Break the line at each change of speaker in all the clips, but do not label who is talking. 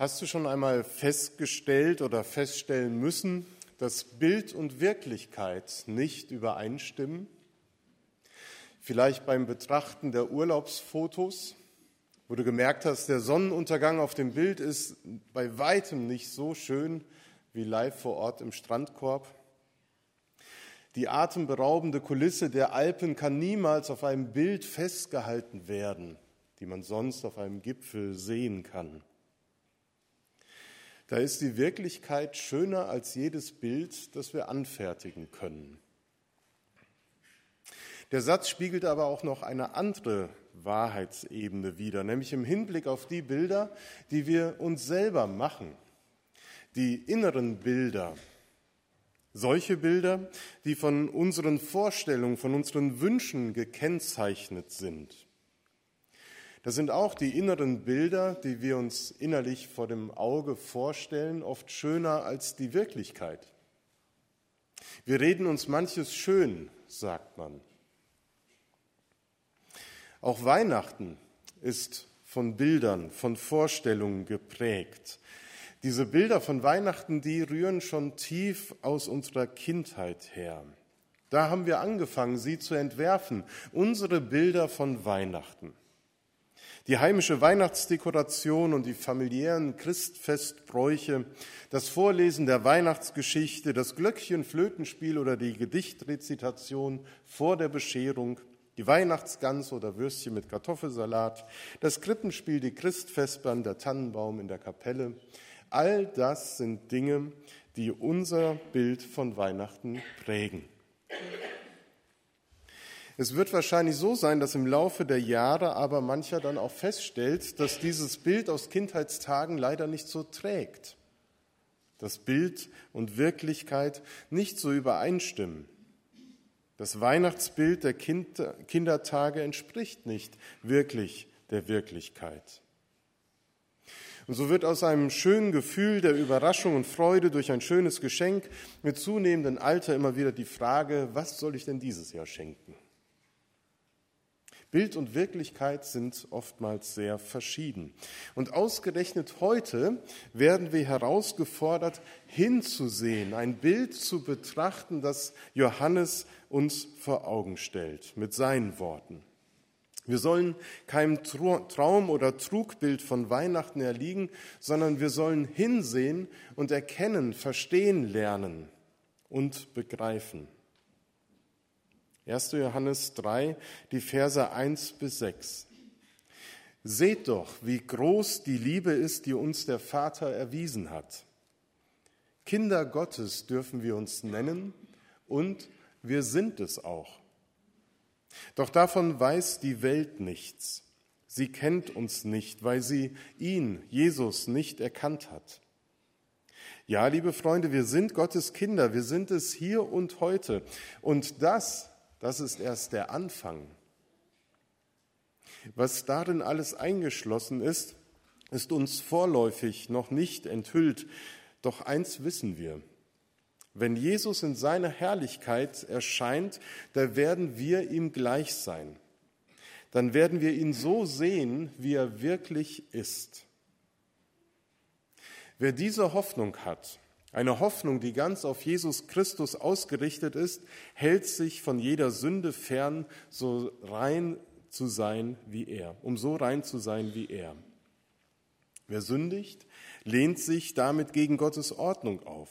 Hast du schon einmal festgestellt oder feststellen müssen, dass Bild und Wirklichkeit nicht übereinstimmen? Vielleicht beim Betrachten der Urlaubsfotos, wo du gemerkt hast, der Sonnenuntergang auf dem Bild ist bei weitem nicht so schön wie live vor Ort im Strandkorb. Die atemberaubende Kulisse der Alpen kann niemals auf einem Bild festgehalten werden, die man sonst auf einem Gipfel sehen kann. Da ist die Wirklichkeit schöner als jedes Bild, das wir anfertigen können. Der Satz spiegelt aber auch noch eine andere Wahrheitsebene wider, nämlich im Hinblick auf die Bilder, die wir uns selber machen, die inneren Bilder, solche Bilder, die von unseren Vorstellungen, von unseren Wünschen gekennzeichnet sind. Das sind auch die inneren Bilder, die wir uns innerlich vor dem Auge vorstellen, oft schöner als die Wirklichkeit. Wir reden uns manches schön, sagt man. Auch Weihnachten ist von Bildern, von Vorstellungen geprägt. Diese Bilder von Weihnachten, die rühren schon tief aus unserer Kindheit her. Da haben wir angefangen, sie zu entwerfen, unsere Bilder von Weihnachten. Die heimische Weihnachtsdekoration und die familiären Christfestbräuche, das Vorlesen der Weihnachtsgeschichte, das Glöckchenflötenspiel oder die Gedichtrezitation vor der Bescherung, die Weihnachtsgans oder Würstchen mit Kartoffelsalat, das Krippenspiel, die Christfestbahn, der Tannenbaum in der Kapelle, all das sind Dinge, die unser Bild von Weihnachten prägen. Es wird wahrscheinlich so sein, dass im Laufe der Jahre aber mancher dann auch feststellt, dass dieses Bild aus Kindheitstagen leider nicht so trägt. Dass Bild und Wirklichkeit nicht so übereinstimmen. Das Weihnachtsbild der kind Kindertage entspricht nicht wirklich der Wirklichkeit. Und so wird aus einem schönen Gefühl der Überraschung und Freude durch ein schönes Geschenk mit zunehmendem Alter immer wieder die Frage, was soll ich denn dieses Jahr schenken? Bild und Wirklichkeit sind oftmals sehr verschieden. Und ausgerechnet heute werden wir herausgefordert, hinzusehen, ein Bild zu betrachten, das Johannes uns vor Augen stellt mit seinen Worten. Wir sollen keinem Traum oder Trugbild von Weihnachten erliegen, sondern wir sollen hinsehen und erkennen, verstehen lernen und begreifen. 1. Johannes 3, die Verse 1 bis 6. Seht doch, wie groß die Liebe ist, die uns der Vater erwiesen hat. Kinder Gottes dürfen wir uns nennen und wir sind es auch. Doch davon weiß die Welt nichts. Sie kennt uns nicht, weil sie ihn, Jesus, nicht erkannt hat. Ja, liebe Freunde, wir sind Gottes Kinder, wir sind es hier und heute. Und das das ist erst der Anfang. Was darin alles eingeschlossen ist, ist uns vorläufig noch nicht enthüllt. Doch eins wissen wir. Wenn Jesus in seiner Herrlichkeit erscheint, da werden wir ihm gleich sein. Dann werden wir ihn so sehen, wie er wirklich ist. Wer diese Hoffnung hat, eine Hoffnung, die ganz auf Jesus Christus ausgerichtet ist, hält sich von jeder Sünde fern, so rein zu sein wie er, um so rein zu sein wie er. Wer sündigt, lehnt sich damit gegen Gottes Ordnung auf.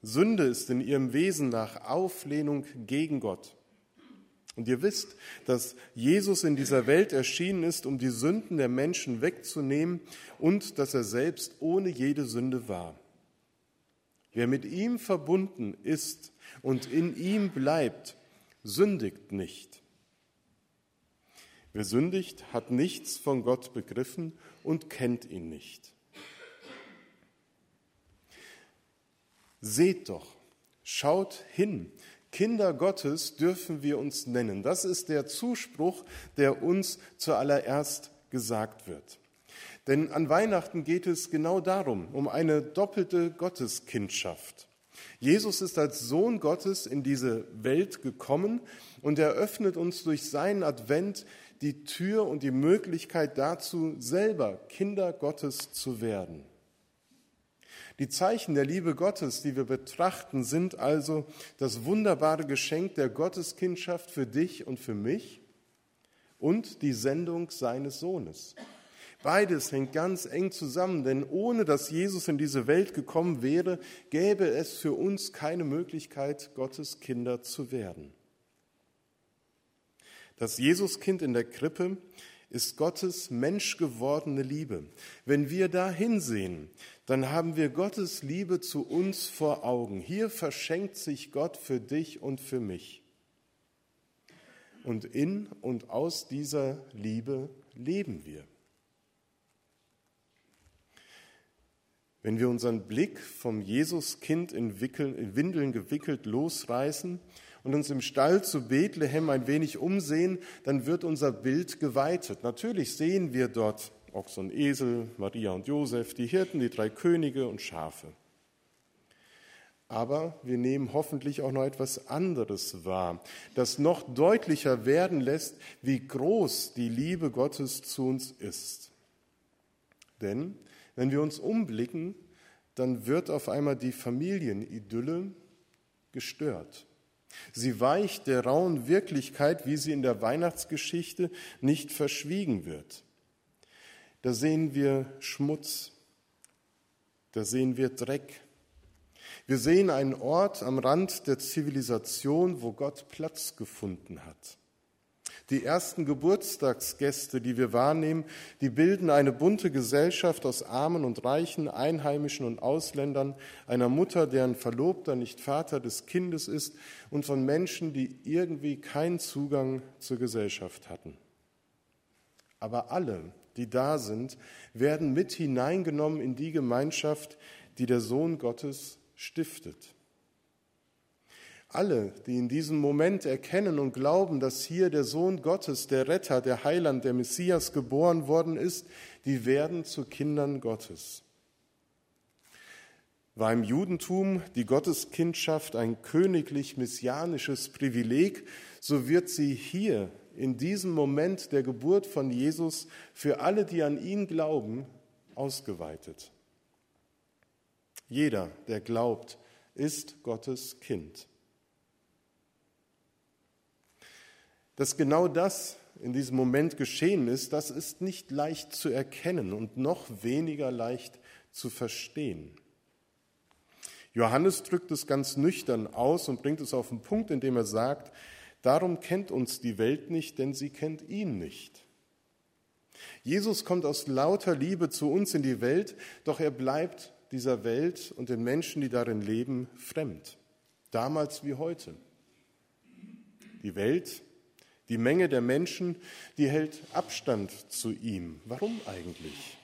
Sünde ist in ihrem Wesen nach Auflehnung gegen Gott. Und ihr wisst, dass Jesus in dieser Welt erschienen ist, um die Sünden der Menschen wegzunehmen und dass er selbst ohne jede Sünde war. Wer mit ihm verbunden ist und in ihm bleibt, sündigt nicht. Wer sündigt, hat nichts von Gott begriffen und kennt ihn nicht. Seht doch, schaut hin, Kinder Gottes dürfen wir uns nennen. Das ist der Zuspruch, der uns zuallererst gesagt wird. Denn an Weihnachten geht es genau darum, um eine doppelte Gotteskindschaft. Jesus ist als Sohn Gottes in diese Welt gekommen und eröffnet uns durch seinen Advent die Tür und die Möglichkeit dazu, selber Kinder Gottes zu werden. Die Zeichen der Liebe Gottes, die wir betrachten, sind also das wunderbare Geschenk der Gotteskindschaft für dich und für mich und die Sendung seines Sohnes. Beides hängt ganz eng zusammen, denn ohne dass Jesus in diese Welt gekommen wäre, gäbe es für uns keine Möglichkeit, Gottes Kinder zu werden. Das Jesuskind in der Krippe ist Gottes menschgewordene Liebe. Wenn wir da hinsehen, dann haben wir Gottes Liebe zu uns vor Augen. Hier verschenkt sich Gott für dich und für mich. Und in und aus dieser Liebe leben wir. Wenn wir unseren Blick vom Jesuskind in, in Windeln gewickelt losreißen und uns im Stall zu Bethlehem ein wenig umsehen, dann wird unser Bild geweitet. Natürlich sehen wir dort Ochs und Esel, Maria und Josef, die Hirten, die drei Könige und Schafe. Aber wir nehmen hoffentlich auch noch etwas anderes wahr, das noch deutlicher werden lässt, wie groß die Liebe Gottes zu uns ist. Denn wenn wir uns umblicken, dann wird auf einmal die Familienidylle gestört. Sie weicht der rauen Wirklichkeit, wie sie in der Weihnachtsgeschichte nicht verschwiegen wird. Da sehen wir Schmutz, da sehen wir Dreck. Wir sehen einen Ort am Rand der Zivilisation, wo Gott Platz gefunden hat. Die ersten Geburtstagsgäste, die wir wahrnehmen, die bilden eine bunte Gesellschaft aus Armen und Reichen, Einheimischen und Ausländern, einer Mutter, deren Verlobter nicht Vater des Kindes ist und von Menschen, die irgendwie keinen Zugang zur Gesellschaft hatten. Aber alle, die da sind, werden mit hineingenommen in die Gemeinschaft, die der Sohn Gottes stiftet. Alle, die in diesem Moment erkennen und glauben, dass hier der Sohn Gottes, der Retter, der Heiland, der Messias geboren worden ist, die werden zu Kindern Gottes. War im Judentum die Gotteskindschaft ein königlich-messianisches Privileg, so wird sie hier in diesem Moment der Geburt von Jesus für alle, die an ihn glauben, ausgeweitet. Jeder, der glaubt, ist Gottes Kind. Dass genau das in diesem Moment geschehen ist, das ist nicht leicht zu erkennen und noch weniger leicht zu verstehen. Johannes drückt es ganz nüchtern aus und bringt es auf den Punkt, indem er sagt, darum kennt uns die Welt nicht, denn sie kennt ihn nicht. Jesus kommt aus lauter Liebe zu uns in die Welt, doch er bleibt dieser Welt und den Menschen, die darin leben, fremd. Damals wie heute. Die Welt die Menge der Menschen, die hält Abstand zu ihm. Warum eigentlich?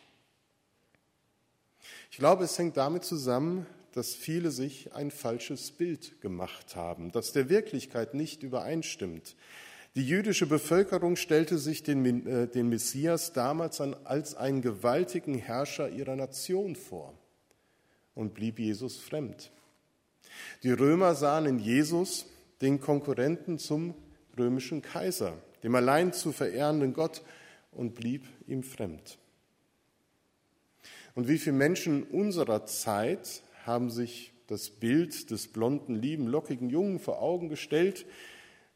Ich glaube, es hängt damit zusammen, dass viele sich ein falsches Bild gemacht haben, das der Wirklichkeit nicht übereinstimmt. Die jüdische Bevölkerung stellte sich den, äh, den Messias damals an, als einen gewaltigen Herrscher ihrer Nation vor und blieb Jesus fremd. Die Römer sahen in Jesus den Konkurrenten zum römischen Kaiser, dem allein zu verehrenden Gott, und blieb ihm fremd. Und wie viele Menschen unserer Zeit haben sich das Bild des blonden, lieben, lockigen Jungen vor Augen gestellt,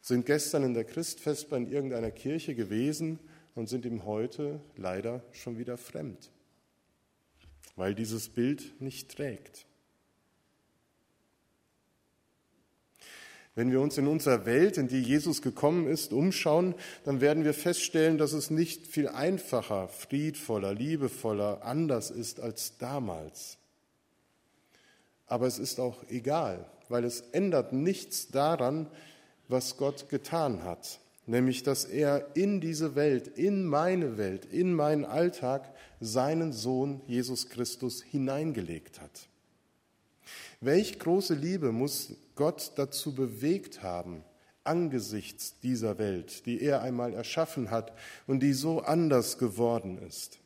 sind gestern in der Christfestbar in irgendeiner Kirche gewesen und sind ihm heute leider schon wieder fremd, weil dieses Bild nicht trägt. Wenn wir uns in unserer Welt, in die Jesus gekommen ist, umschauen, dann werden wir feststellen, dass es nicht viel einfacher, friedvoller, liebevoller, anders ist als damals. Aber es ist auch egal, weil es ändert nichts daran, was Gott getan hat, nämlich dass er in diese Welt, in meine Welt, in meinen Alltag seinen Sohn Jesus Christus hineingelegt hat. Welch große Liebe muss Gott dazu bewegt haben, angesichts dieser Welt, die er einmal erschaffen hat und die so anders geworden ist.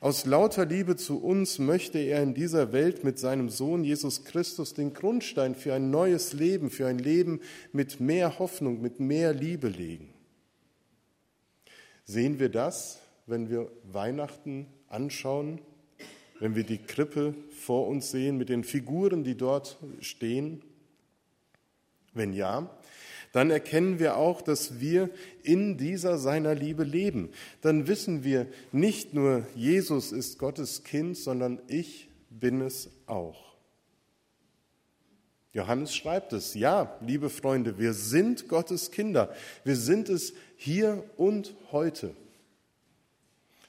Aus lauter Liebe zu uns möchte er in dieser Welt mit seinem Sohn Jesus Christus den Grundstein für ein neues Leben, für ein Leben mit mehr Hoffnung, mit mehr Liebe legen. Sehen wir das, wenn wir Weihnachten anschauen wenn wir die Krippe vor uns sehen mit den Figuren, die dort stehen? Wenn ja, dann erkennen wir auch, dass wir in dieser seiner Liebe leben. Dann wissen wir nicht nur, Jesus ist Gottes Kind, sondern ich bin es auch. Johannes schreibt es, ja, liebe Freunde, wir sind Gottes Kinder. Wir sind es hier und heute.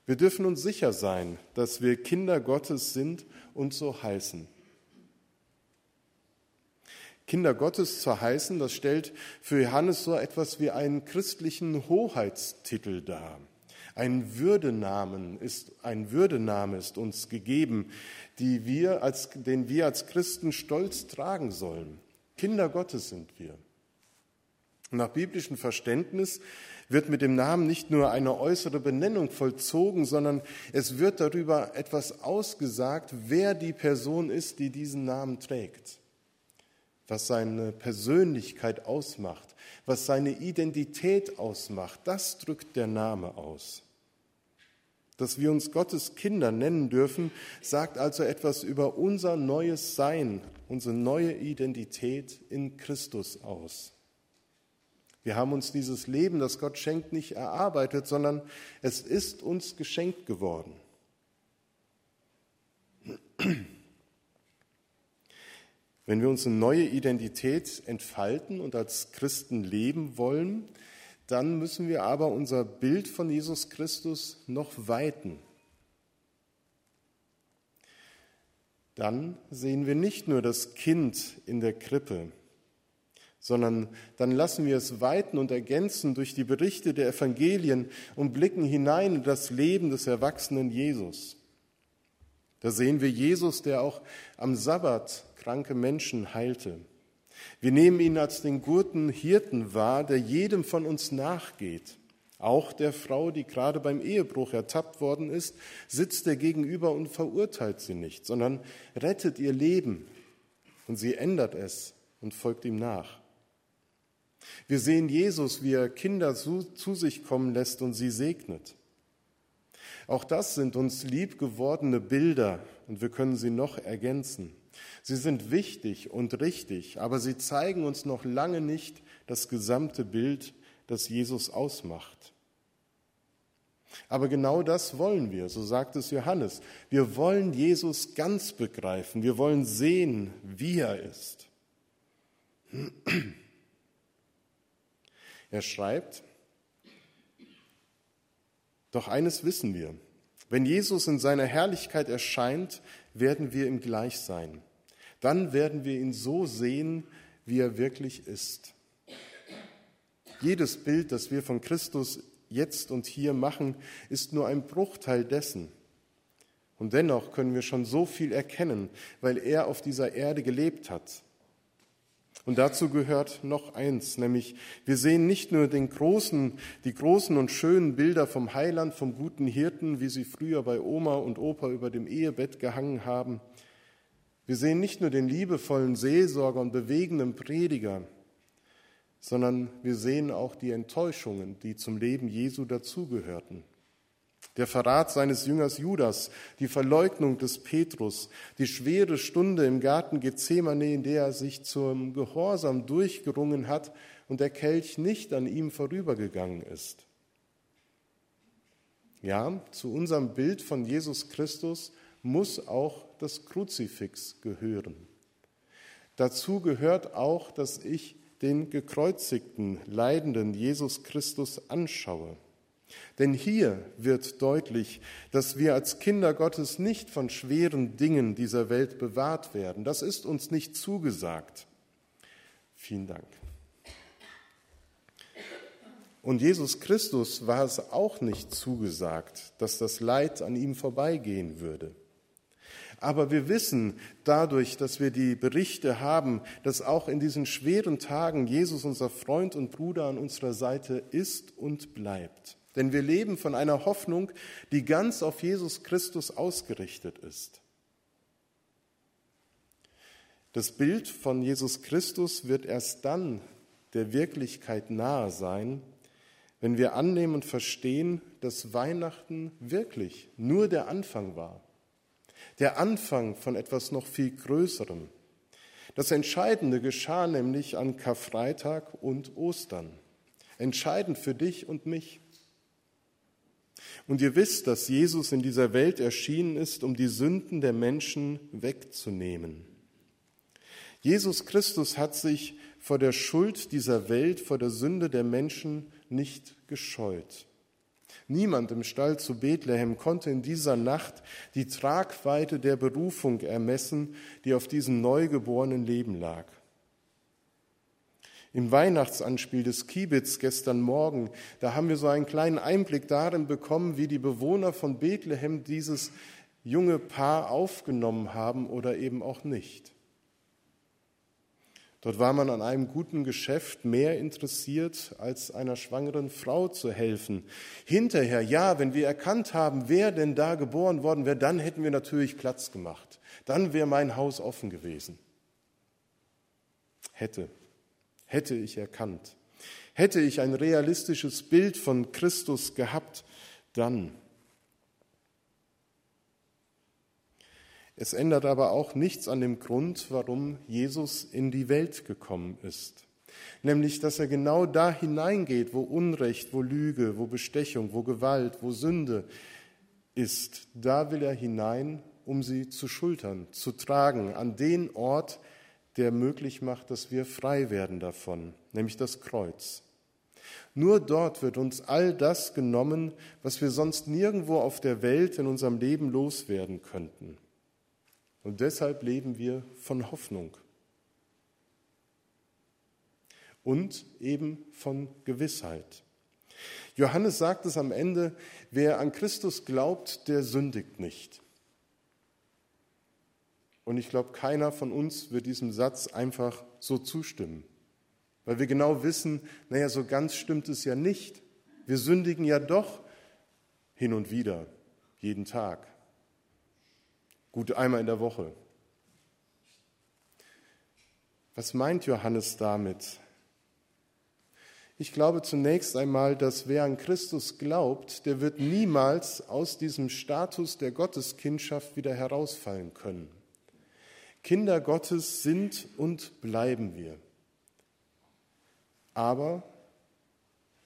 Wir dürfen uns sicher sein, dass wir Kinder Gottes sind und so heißen. Kinder Gottes zu heißen, das stellt für Johannes so etwas wie einen christlichen Hoheitstitel dar. Ein Würdenamen ist, ein Würdename ist uns gegeben, die wir als, den wir als Christen stolz tragen sollen. Kinder Gottes sind wir. Nach biblischem Verständnis wird mit dem Namen nicht nur eine äußere Benennung vollzogen, sondern es wird darüber etwas ausgesagt, wer die Person ist, die diesen Namen trägt was seine Persönlichkeit ausmacht, was seine Identität ausmacht, das drückt der Name aus. Dass wir uns Gottes Kinder nennen dürfen, sagt also etwas über unser neues Sein, unsere neue Identität in Christus aus. Wir haben uns dieses Leben, das Gott schenkt, nicht erarbeitet, sondern es ist uns geschenkt geworden. Wenn wir unsere neue Identität entfalten und als Christen leben wollen, dann müssen wir aber unser Bild von Jesus Christus noch weiten. Dann sehen wir nicht nur das Kind in der Krippe, sondern dann lassen wir es weiten und ergänzen durch die Berichte der Evangelien und blicken hinein in das Leben des erwachsenen Jesus. Da sehen wir Jesus, der auch am Sabbat kranke Menschen heilte. Wir nehmen ihn als den guten Hirten wahr, der jedem von uns nachgeht. Auch der Frau, die gerade beim Ehebruch ertappt worden ist, sitzt er gegenüber und verurteilt sie nicht, sondern rettet ihr Leben und sie ändert es und folgt ihm nach. Wir sehen Jesus, wie er Kinder zu, zu sich kommen lässt und sie segnet. Auch das sind uns lieb gewordene Bilder und wir können sie noch ergänzen. Sie sind wichtig und richtig, aber sie zeigen uns noch lange nicht das gesamte Bild, das Jesus ausmacht. Aber genau das wollen wir, so sagt es Johannes. Wir wollen Jesus ganz begreifen, wir wollen sehen, wie er ist. Er schreibt, doch eines wissen wir, wenn Jesus in seiner Herrlichkeit erscheint, werden wir ihm gleich sein. Dann werden wir ihn so sehen, wie er wirklich ist. Jedes Bild, das wir von Christus jetzt und hier machen, ist nur ein Bruchteil dessen. Und dennoch können wir schon so viel erkennen, weil er auf dieser Erde gelebt hat. Und dazu gehört noch eins, nämlich wir sehen nicht nur den großen, die großen und schönen Bilder vom Heiland, vom guten Hirten, wie sie früher bei Oma und Opa über dem Ehebett gehangen haben, wir sehen nicht nur den liebevollen Seelsorger und bewegenden Prediger, sondern wir sehen auch die Enttäuschungen, die zum Leben Jesu dazugehörten. Der Verrat seines Jüngers Judas, die Verleugnung des Petrus, die schwere Stunde im Garten Gethsemane, in der er sich zum Gehorsam durchgerungen hat und der Kelch nicht an ihm vorübergegangen ist. Ja, zu unserem Bild von Jesus Christus muss auch das Kruzifix gehören. Dazu gehört auch, dass ich den gekreuzigten, leidenden Jesus Christus anschaue. Denn hier wird deutlich, dass wir als Kinder Gottes nicht von schweren Dingen dieser Welt bewahrt werden. Das ist uns nicht zugesagt. Vielen Dank. Und Jesus Christus war es auch nicht zugesagt, dass das Leid an ihm vorbeigehen würde. Aber wir wissen dadurch, dass wir die Berichte haben, dass auch in diesen schweren Tagen Jesus unser Freund und Bruder an unserer Seite ist und bleibt. Denn wir leben von einer Hoffnung, die ganz auf Jesus Christus ausgerichtet ist. Das Bild von Jesus Christus wird erst dann der Wirklichkeit nahe sein, wenn wir annehmen und verstehen, dass Weihnachten wirklich nur der Anfang war der Anfang von etwas noch viel Größerem. Das Entscheidende geschah nämlich an Karfreitag und Ostern. Entscheidend für dich und mich. Und ihr wisst, dass Jesus in dieser Welt erschienen ist, um die Sünden der Menschen wegzunehmen. Jesus Christus hat sich vor der Schuld dieser Welt, vor der Sünde der Menschen nicht gescheut. Niemand im Stall zu Bethlehem konnte in dieser Nacht die Tragweite der Berufung ermessen, die auf diesem neugeborenen Leben lag. Im Weihnachtsanspiel des Kiebitz gestern Morgen, da haben wir so einen kleinen Einblick darin bekommen, wie die Bewohner von Bethlehem dieses junge Paar aufgenommen haben oder eben auch nicht. Dort war man an einem guten Geschäft mehr interessiert, als einer schwangeren Frau zu helfen. Hinterher, ja, wenn wir erkannt haben, wer denn da geboren worden wäre, dann hätten wir natürlich Platz gemacht. Dann wäre mein Haus offen gewesen. Hätte, hätte ich erkannt. Hätte ich ein realistisches Bild von Christus gehabt, dann. Es ändert aber auch nichts an dem Grund, warum Jesus in die Welt gekommen ist. Nämlich, dass er genau da hineingeht, wo Unrecht, wo Lüge, wo Bestechung, wo Gewalt, wo Sünde ist. Da will er hinein, um sie zu schultern, zu tragen, an den Ort, der möglich macht, dass wir frei werden davon, nämlich das Kreuz. Nur dort wird uns all das genommen, was wir sonst nirgendwo auf der Welt in unserem Leben loswerden könnten. Und deshalb leben wir von Hoffnung und eben von Gewissheit. Johannes sagt es am Ende, wer an Christus glaubt, der sündigt nicht. Und ich glaube, keiner von uns wird diesem Satz einfach so zustimmen, weil wir genau wissen, naja, so ganz stimmt es ja nicht. Wir sündigen ja doch hin und wieder, jeden Tag. Gut einmal in der Woche. Was meint Johannes damit? Ich glaube zunächst einmal, dass wer an Christus glaubt, der wird niemals aus diesem Status der Gotteskindschaft wieder herausfallen können. Kinder Gottes sind und bleiben wir. Aber,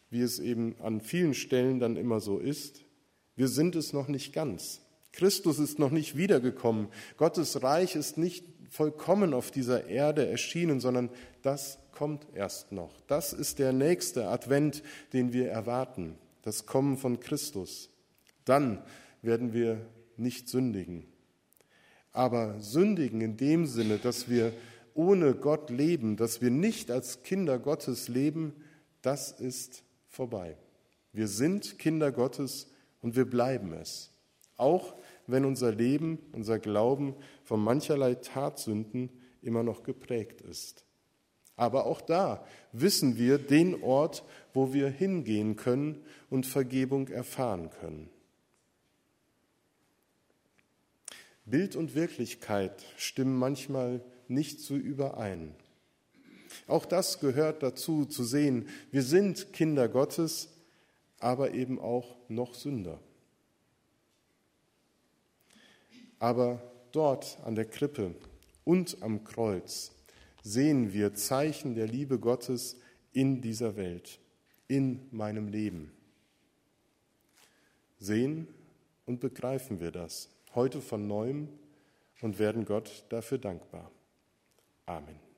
wie es eben an vielen Stellen dann immer so ist, wir sind es noch nicht ganz. Christus ist noch nicht wiedergekommen. Gottes Reich ist nicht vollkommen auf dieser Erde erschienen, sondern das kommt erst noch. Das ist der nächste Advent, den wir erwarten, das Kommen von Christus. Dann werden wir nicht sündigen. Aber sündigen in dem Sinne, dass wir ohne Gott leben, dass wir nicht als Kinder Gottes leben, das ist vorbei. Wir sind Kinder Gottes und wir bleiben es. Auch wenn unser Leben, unser Glauben von mancherlei Tatsünden immer noch geprägt ist. Aber auch da wissen wir den Ort, wo wir hingehen können und Vergebung erfahren können. Bild und Wirklichkeit stimmen manchmal nicht so überein. Auch das gehört dazu, zu sehen, wir sind Kinder Gottes, aber eben auch noch Sünder. Aber dort an der Krippe und am Kreuz sehen wir Zeichen der Liebe Gottes in dieser Welt, in meinem Leben. Sehen und begreifen wir das heute von neuem und werden Gott dafür dankbar. Amen.